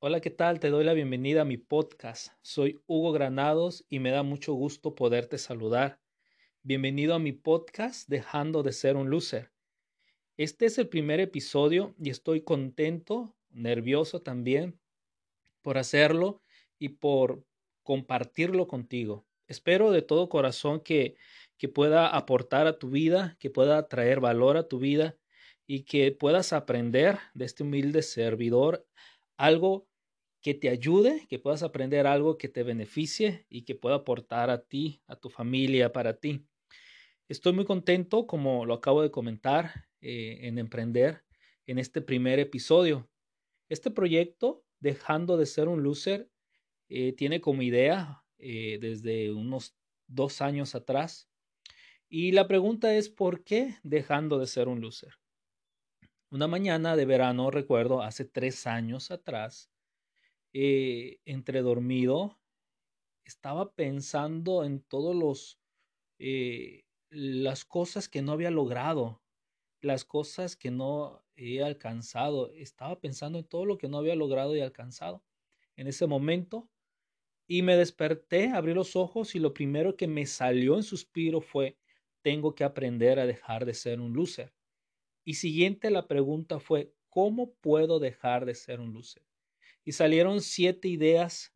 Hola, ¿qué tal? Te doy la bienvenida a mi podcast. Soy Hugo Granados y me da mucho gusto poderte saludar. Bienvenido a mi podcast Dejando de ser un loser. Este es el primer episodio y estoy contento, nervioso también por hacerlo y por compartirlo contigo. Espero de todo corazón que, que pueda aportar a tu vida, que pueda traer valor a tu vida y que puedas aprender de este humilde servidor algo que te ayude, que puedas aprender algo que te beneficie y que pueda aportar a ti, a tu familia, para ti. Estoy muy contento, como lo acabo de comentar, eh, en emprender en este primer episodio. Este proyecto, dejando de ser un loser, eh, tiene como idea eh, desde unos dos años atrás. Y la pregunta es, ¿por qué dejando de ser un loser? Una mañana de verano, recuerdo, hace tres años atrás, eh, entre dormido, estaba pensando en todos los eh, las cosas que no había logrado, las cosas que no he alcanzado. Estaba pensando en todo lo que no había logrado y alcanzado en ese momento. Y me desperté, abrí los ojos y lo primero que me salió en suspiro fue, tengo que aprender a dejar de ser un loser. Y siguiente la pregunta fue, ¿cómo puedo dejar de ser un loser? Y salieron siete ideas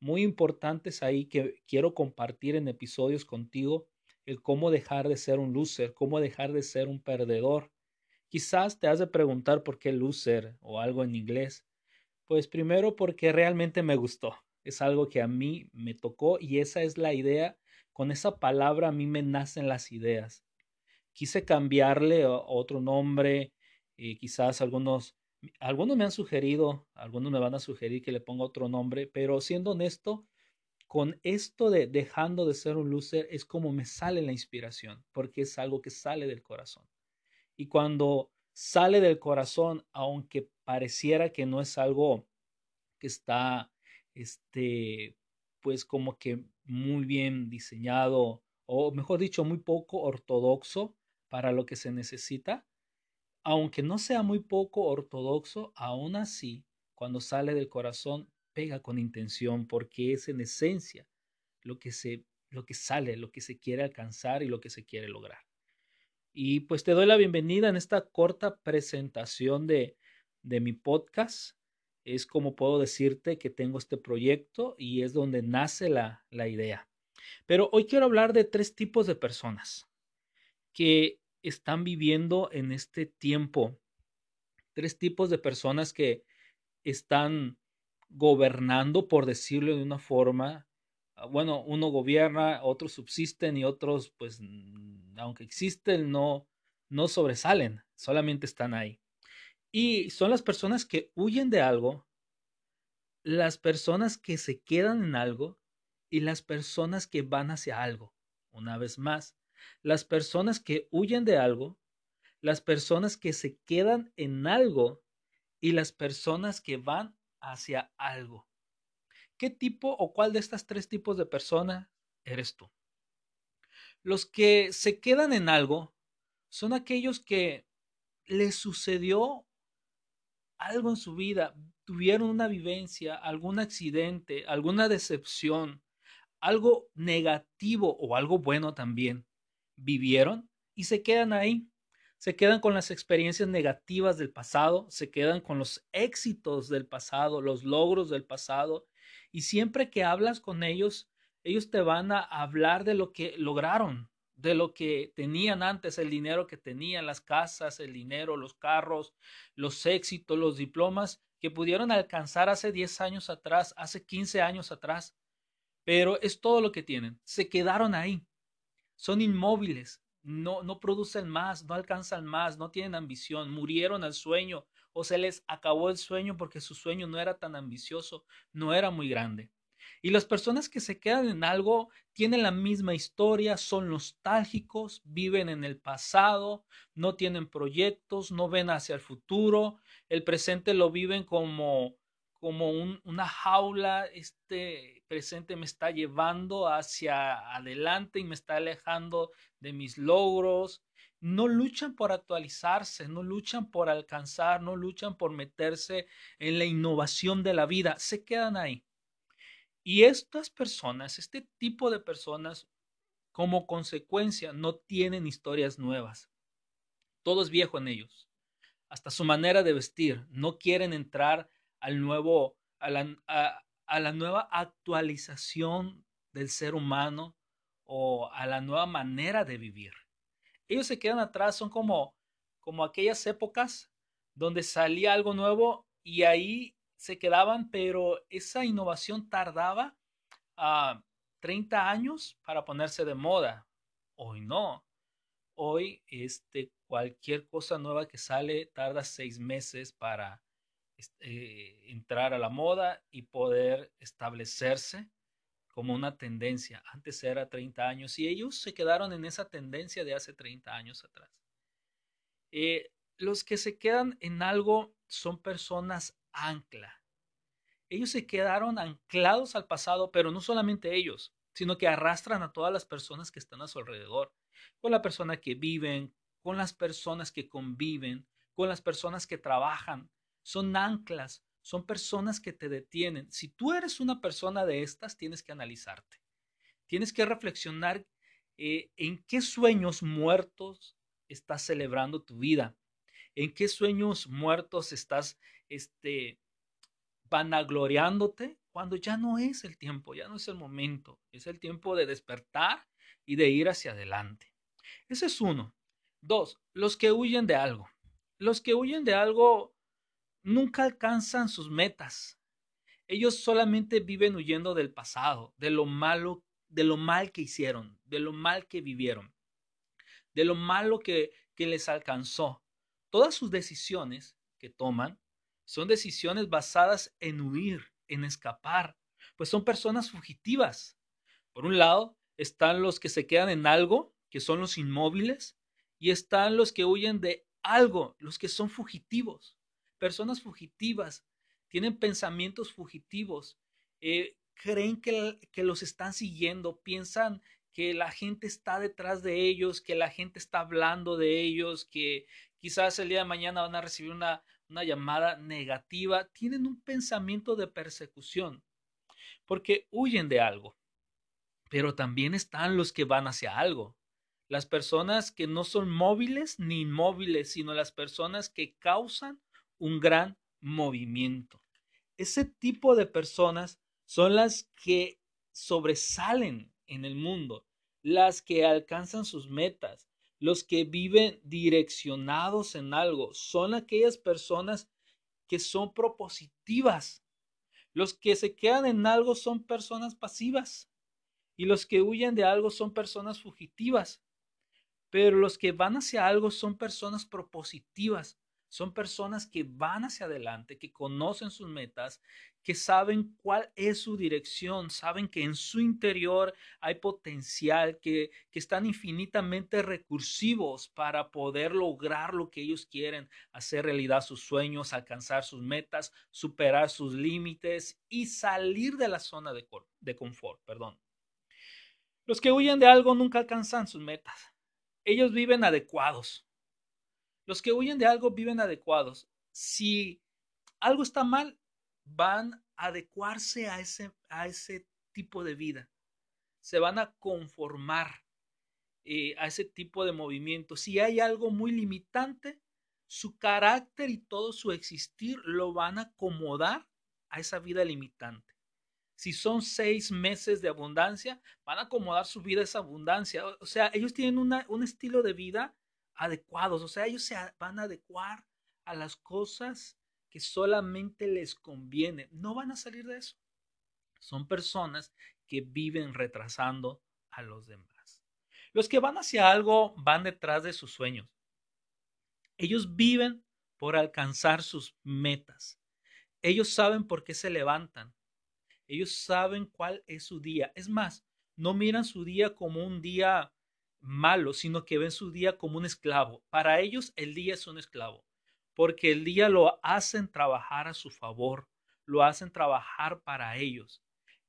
muy importantes ahí que quiero compartir en episodios contigo, el cómo dejar de ser un loser, cómo dejar de ser un perdedor. Quizás te has de preguntar por qué loser o algo en inglés. Pues primero porque realmente me gustó. Es algo que a mí me tocó y esa es la idea. Con esa palabra a mí me nacen las ideas quise cambiarle otro nombre, eh, quizás algunos, algunos me han sugerido, algunos me van a sugerir que le ponga otro nombre, pero siendo honesto, con esto de dejando de ser un loser es como me sale la inspiración, porque es algo que sale del corazón. Y cuando sale del corazón, aunque pareciera que no es algo que está, este, pues como que muy bien diseñado, o mejor dicho, muy poco ortodoxo, para lo que se necesita, aunque no sea muy poco ortodoxo, aún así, cuando sale del corazón, pega con intención, porque es en esencia lo que se lo que sale, lo que se quiere alcanzar y lo que se quiere lograr. Y pues te doy la bienvenida en esta corta presentación de, de mi podcast. Es como puedo decirte que tengo este proyecto y es donde nace la, la idea. Pero hoy quiero hablar de tres tipos de personas que están viviendo en este tiempo. Tres tipos de personas que están gobernando, por decirlo de una forma. Ah, bueno, uno gobierna, otros subsisten y otros, pues, aunque existen, no, no sobresalen, solamente están ahí. Y son las personas que huyen de algo, las personas que se quedan en algo y las personas que van hacia algo. Una vez más, las personas que huyen de algo, las personas que se quedan en algo y las personas que van hacia algo. ¿Qué tipo o cuál de estas tres tipos de personas eres tú? Los que se quedan en algo son aquellos que les sucedió algo en su vida, tuvieron una vivencia, algún accidente, alguna decepción, algo negativo o algo bueno también vivieron y se quedan ahí. Se quedan con las experiencias negativas del pasado, se quedan con los éxitos del pasado, los logros del pasado. Y siempre que hablas con ellos, ellos te van a hablar de lo que lograron, de lo que tenían antes, el dinero que tenían, las casas, el dinero, los carros, los éxitos, los diplomas que pudieron alcanzar hace 10 años atrás, hace 15 años atrás. Pero es todo lo que tienen. Se quedaron ahí son inmóviles, no, no producen más, no alcanzan más, no tienen ambición, murieron al sueño o se les acabó el sueño porque su sueño no era tan ambicioso, no era muy grande. Y las personas que se quedan en algo tienen la misma historia, son nostálgicos, viven en el pasado, no tienen proyectos, no ven hacia el futuro, el presente lo viven como como una jaula, este presente me está llevando hacia adelante y me está alejando de mis logros no luchan por actualizarse, no luchan por alcanzar, no luchan por meterse en la innovación de la vida, se quedan ahí. Y estas personas, este tipo de personas, como consecuencia, no tienen historias nuevas. Todo es viejo en ellos. Hasta su manera de vestir. No quieren entrar al nuevo, a la, a la nueva actualización del ser humano o a la nueva manera de vivir ellos se quedan atrás, son como, como aquellas épocas donde salía algo nuevo y ahí se quedaban, pero esa innovación tardaba a ah, 30 años para ponerse de moda. Hoy no. Hoy este, cualquier cosa nueva que sale tarda seis meses para este, entrar a la moda y poder establecerse como una tendencia. Antes era 30 años y ellos se quedaron en esa tendencia de hace 30 años atrás. Eh, los que se quedan en algo son personas ancla. Ellos se quedaron anclados al pasado, pero no solamente ellos, sino que arrastran a todas las personas que están a su alrededor, con la persona que viven, con las personas que conviven, con las personas que trabajan. Son anclas, son personas que te detienen. Si tú eres una persona de estas, tienes que analizarte. Tienes que reflexionar eh, en qué sueños muertos estás celebrando tu vida. En qué sueños muertos estás este, vanagloriándote cuando ya no es el tiempo, ya no es el momento. Es el tiempo de despertar y de ir hacia adelante. Ese es uno. Dos, los que huyen de algo. Los que huyen de algo nunca alcanzan sus metas. Ellos solamente viven huyendo del pasado, de lo malo, de lo mal que hicieron, de lo mal que vivieron, de lo malo que, que les alcanzó. Todas sus decisiones que toman son decisiones basadas en huir, en escapar, pues son personas fugitivas. Por un lado, están los que se quedan en algo, que son los inmóviles, y están los que huyen de algo, los que son fugitivos personas fugitivas, tienen pensamientos fugitivos, eh, creen que, los están siguiendo, piensan que la gente está detrás de ellos, que la gente está hablando de ellos, que quizás el día de mañana van a recibir una, una llamada negativa, tienen un pensamiento de persecución, porque huyen de algo. Pero también están los que van hacia algo. Las personas que no son móviles ni inmóviles, sino las personas que causan un gran movimiento. Ese tipo de personas son las que sobresalen en el mundo, las que alcanzan sus metas, los que viven direccionados en algo, son aquellas personas que son propositivas. Los que se quedan en algo son personas pasivas y los que huyen de algo son personas fugitivas. Pero los que van hacia algo son personas propositivas, son personas que van hacia adelante, que conocen sus metas, que saben cuál es su dirección, saben que en su interior hay potencial, que, que están infinitamente recursivos para poder lograr lo que ellos quieren, hacer realidad sus sueños, alcanzar sus metas, superar sus límites y salir de la zona de, de confort. Perdón. Los que huyen de algo nunca alcanzan sus metas. Ellos viven adecuados, los que huyen de algo viven adecuados. Si algo está mal, van a adecuarse a ese, a ese tipo de vida. Se van a conformar eh, a ese tipo de movimiento. Si hay algo muy limitante, su carácter y todo su existir lo van a acomodar a esa vida limitante. Si son seis meses de abundancia, van a acomodar su vida a esa abundancia. O sea, ellos tienen un estilo de vida adecuados, o sea, ellos se van a adecuar a las cosas que solamente les conviene, no van a salir de eso. Son personas que viven retrasando a los demás. Los que van hacia algo van detrás de sus sueños. Ellos viven por alcanzar sus metas. Ellos saben por qué se levantan. Ellos saben cuál es su día. Es más, no miran su día como un día malo, sino que ven su día como un esclavo. Para ellos el día es un esclavo, porque el día lo hacen trabajar a su favor, lo hacen trabajar para ellos.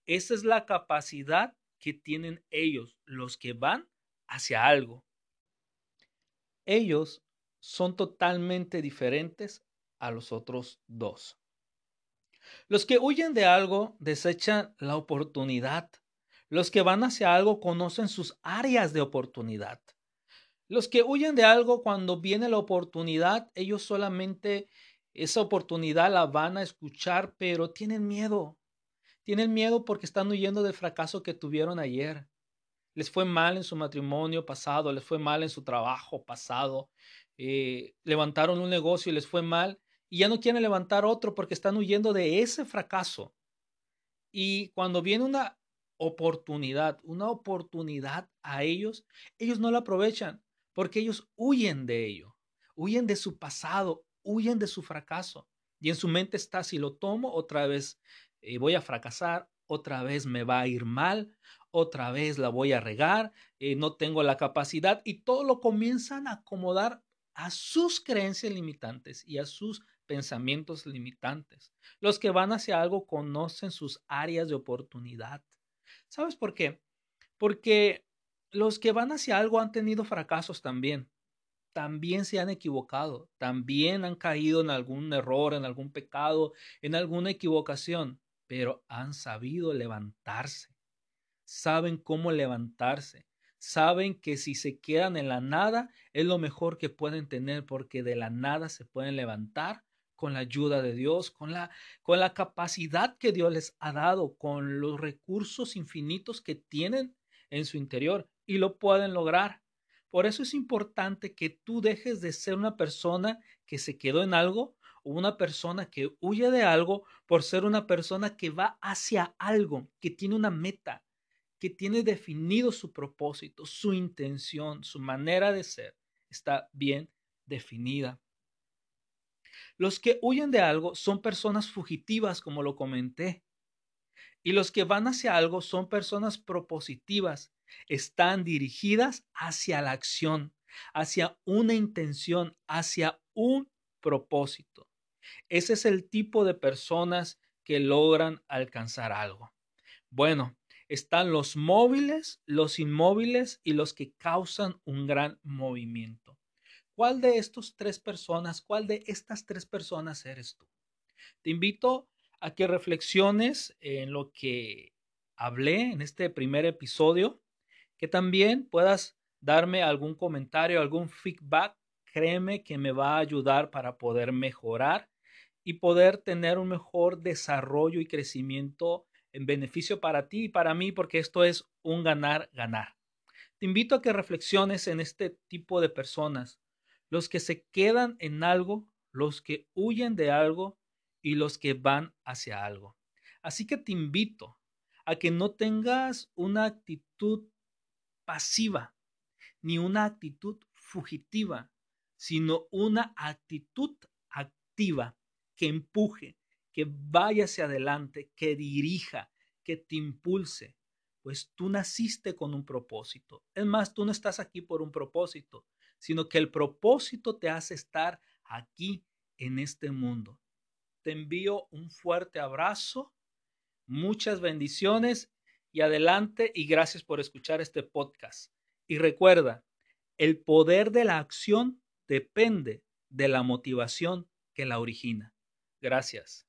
Esa es la capacidad que tienen ellos, los que van hacia algo. ellos son totalmente diferentes a los otros dos. Los que huyen de algo desechan la oportunidad. Los que van hacia algo conocen sus áreas de oportunidad. Los que huyen de algo cuando viene la oportunidad, ellos solamente esa oportunidad la van a escuchar, pero tienen miedo. Tienen miedo porque están huyendo del fracaso que tuvieron ayer. Les fue mal en su matrimonio pasado, les fue mal en su trabajo pasado, eh, levantaron un negocio y les fue mal y ya no quieren levantar otro porque están huyendo de ese fracaso. Y cuando viene una oportunidad, una oportunidad a ellos, ellos no la aprovechan porque ellos huyen de ello, huyen de su pasado, huyen de su fracaso. Y en su mente está, si lo tomo, otra vez eh, voy a fracasar, otra vez me va a ir mal, otra vez la voy a regar, eh, no tengo la capacidad y todo lo comienzan a acomodar a sus creencias limitantes y a sus pensamientos limitantes. Los que van hacia algo conocen sus áreas de oportunidad. ¿Sabes por qué? Porque los que van hacia algo han tenido fracasos también. También se han equivocado, también han caído en algún error, en algún pecado, en alguna equivocación, pero han sabido levantarse. Saben cómo levantarse. Saben que si se quedan en la nada es lo mejor que pueden tener porque de la nada se pueden levantar con la ayuda de Dios, con la, con la capacidad que Dios les ha dado, con los recursos infinitos que tienen en su interior y lo pueden lograr. Por eso es importante que tú dejes de ser una persona que se quedó en algo o una persona que huye de algo por ser una persona que va hacia algo, que tiene una meta, que tiene definido su propósito, su intención, su manera de ser. Está bien definida. Los que huyen de algo son personas fugitivas, como lo comenté. Y los que van hacia algo son personas propositivas, están dirigidas hacia la acción, hacia una intención, hacia un propósito. Ese es el tipo de personas que logran alcanzar algo. Bueno, están los móviles, los inmóviles y los que causan un gran movimiento. ¿Cuál de estas tres personas, cuál de estas tres personas eres tú? Te invito a que reflexiones en lo que hablé en este primer episodio, que también puedas darme algún comentario, algún feedback. Créeme que me va a ayudar para poder mejorar y poder tener un mejor desarrollo y crecimiento en beneficio para ti y para mí, porque esto es un ganar-ganar. Te invito a que reflexiones en este tipo de personas, los que se quedan en algo, los que huyen de algo y los que van hacia algo. Así que te invito a que no tengas una actitud pasiva ni una actitud fugitiva, sino una actitud activa que empuje, que vaya hacia adelante, que dirija, que te impulse, pues tú naciste con un propósito. Es más, tú no estás aquí por un propósito, sino que el propósito te hace estar aquí en este mundo. Te envío un fuerte abrazo, muchas bendiciones y adelante y gracias por escuchar este podcast. Y recuerda, el poder de la acción depende de la motivación que la origina. Gracias.